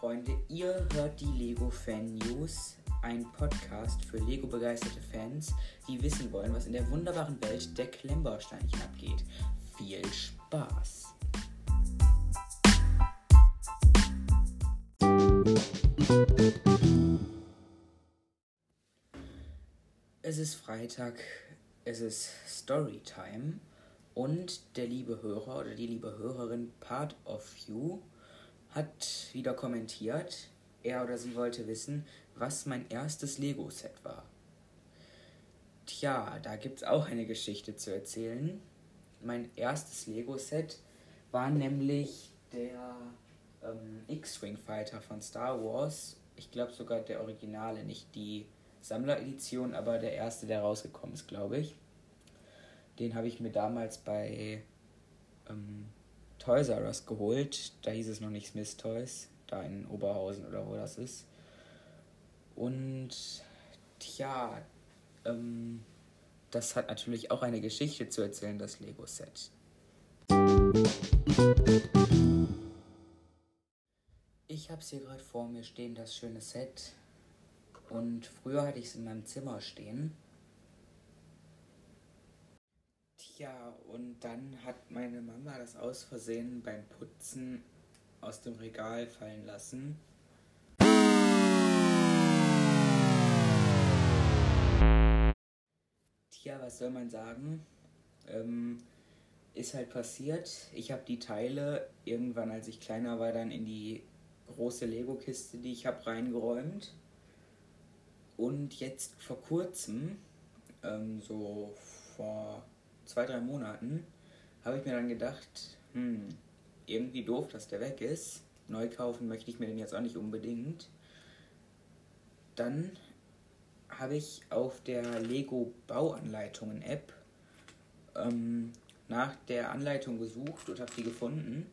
Freunde, ihr hört die Lego Fan News, ein Podcast für Lego begeisterte Fans, die wissen wollen, was in der wunderbaren Welt der Klemmbausteinchen abgeht. Viel Spaß! Es ist Freitag, es ist Storytime und der liebe Hörer oder die liebe Hörerin Part of You hat wieder kommentiert, er oder sie wollte wissen, was mein erstes Lego-Set war. Tja, da gibt's auch eine Geschichte zu erzählen. Mein erstes Lego-Set war nämlich der ähm, X-Wing Fighter von Star Wars. Ich glaube sogar der Originale, nicht die Sammleredition, aber der erste, der rausgekommen ist, glaube ich. Den habe ich mir damals bei ähm, Toys R Us geholt. Da hieß es noch nicht Smith Toys, da in Oberhausen oder wo das ist. Und tja, ähm, das hat natürlich auch eine Geschichte zu erzählen, das Lego-Set. Ich habe es hier gerade vor mir stehen, das schöne Set. Und früher hatte ich es in meinem Zimmer stehen. Ja, und dann hat meine Mama das aus Versehen beim Putzen aus dem Regal fallen lassen. Tja, was soll man sagen? Ähm, ist halt passiert. Ich habe die Teile irgendwann, als ich kleiner war, dann in die große Lego-Kiste, die ich habe, reingeräumt. Und jetzt vor kurzem, ähm, so vor zwei, drei Monaten habe ich mir dann gedacht, hm, irgendwie doof, dass der weg ist. Neu kaufen möchte ich mir den jetzt auch nicht unbedingt. Dann habe ich auf der Lego Bauanleitungen App ähm, nach der Anleitung gesucht und habe die gefunden.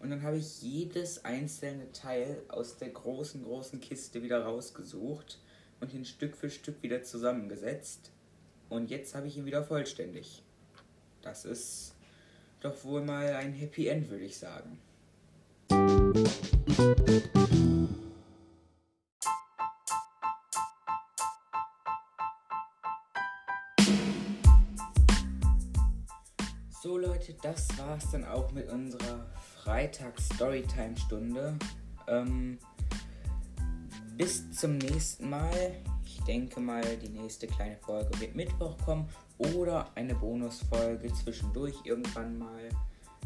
Und dann habe ich jedes einzelne Teil aus der großen, großen Kiste wieder rausgesucht und ihn Stück für Stück wieder zusammengesetzt. Und jetzt habe ich ihn wieder vollständig. Das ist doch wohl mal ein Happy End, würde ich sagen. So Leute, das war's dann auch mit unserer Freitags-Storytime-Stunde. Ähm, bis zum nächsten Mal denke mal, die nächste kleine Folge wird Mittwoch kommen oder eine Bonusfolge zwischendurch irgendwann mal.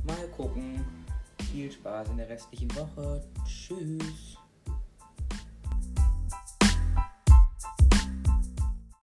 Mal gucken. Viel Spaß in der restlichen Woche. Tschüss.